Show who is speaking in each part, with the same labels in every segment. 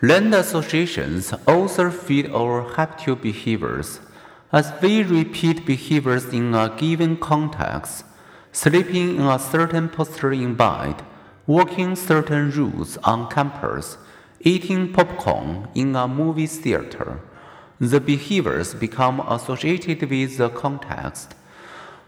Speaker 1: Learned associations also feed our habitual behaviors. As we repeat behaviors in a given context, sleeping in a certain posture in bed, walking certain routes on campus, eating popcorn in a movie theater, the behaviors become associated with the context.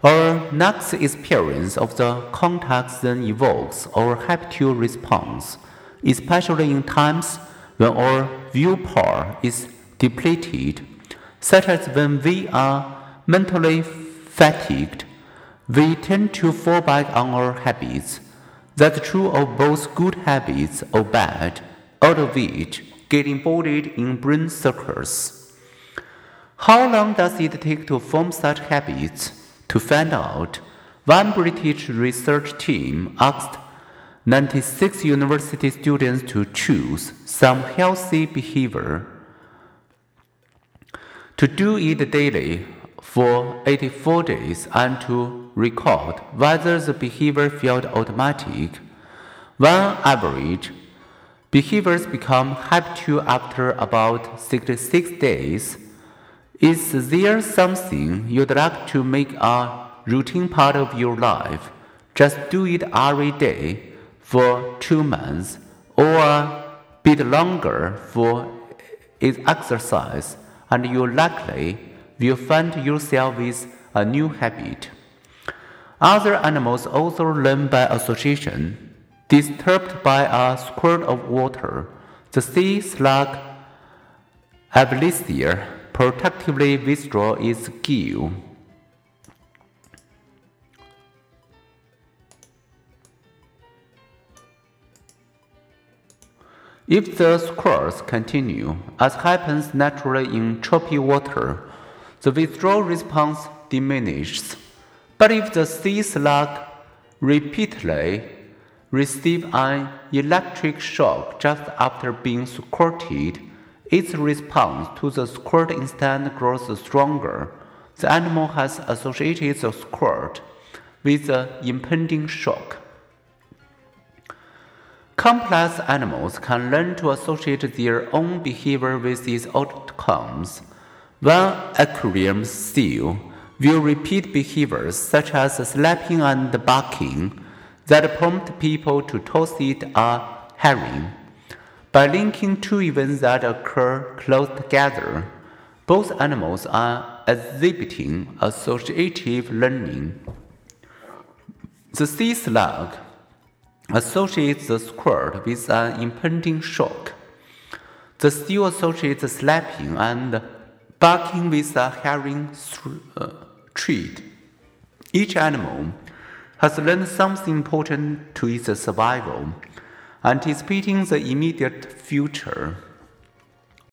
Speaker 1: Our next experience of the context then evokes our habitual response, especially in times when our willpower is depleted, such as when we are mentally fatigued, we tend to fall back on our habits. That's true of both good habits or bad, out of which get embodied in brain circuits. How long does it take to form such habits? To find out, one British research team asked 96 university students to choose some healthy behavior. To do it daily for 84 days and to record whether the behavior felt automatic. On average, behaviors become habitual after about 66 days. Is there something you'd like to make a routine part of your life? Just do it every day for two months or a bit longer for its exercise, and you likely will find yourself with a new habit. Other animals also learn by association. Disturbed by a squirt of water, the sea slug Aplysia protectively withdraws its gill. If the squirts continue, as happens naturally in choppy water, the withdrawal response diminishes. But if the sea slug repeatedly receives an electric shock just after being squirted, its response to the squirt instead grows stronger. The animal has associated the squirt with the impending shock. Complex animals can learn to associate their own behavior with these outcomes. One aquarium seal will repeat behaviors such as slapping and barking that prompt people to toss it a herring. By linking two events that occur close together, both animals are exhibiting associative learning. The sea slug associates the squirt with an impending shock. The seal associates slapping and barking with a herring uh, treat. Each animal has learned something important to its survival, anticipating the immediate future.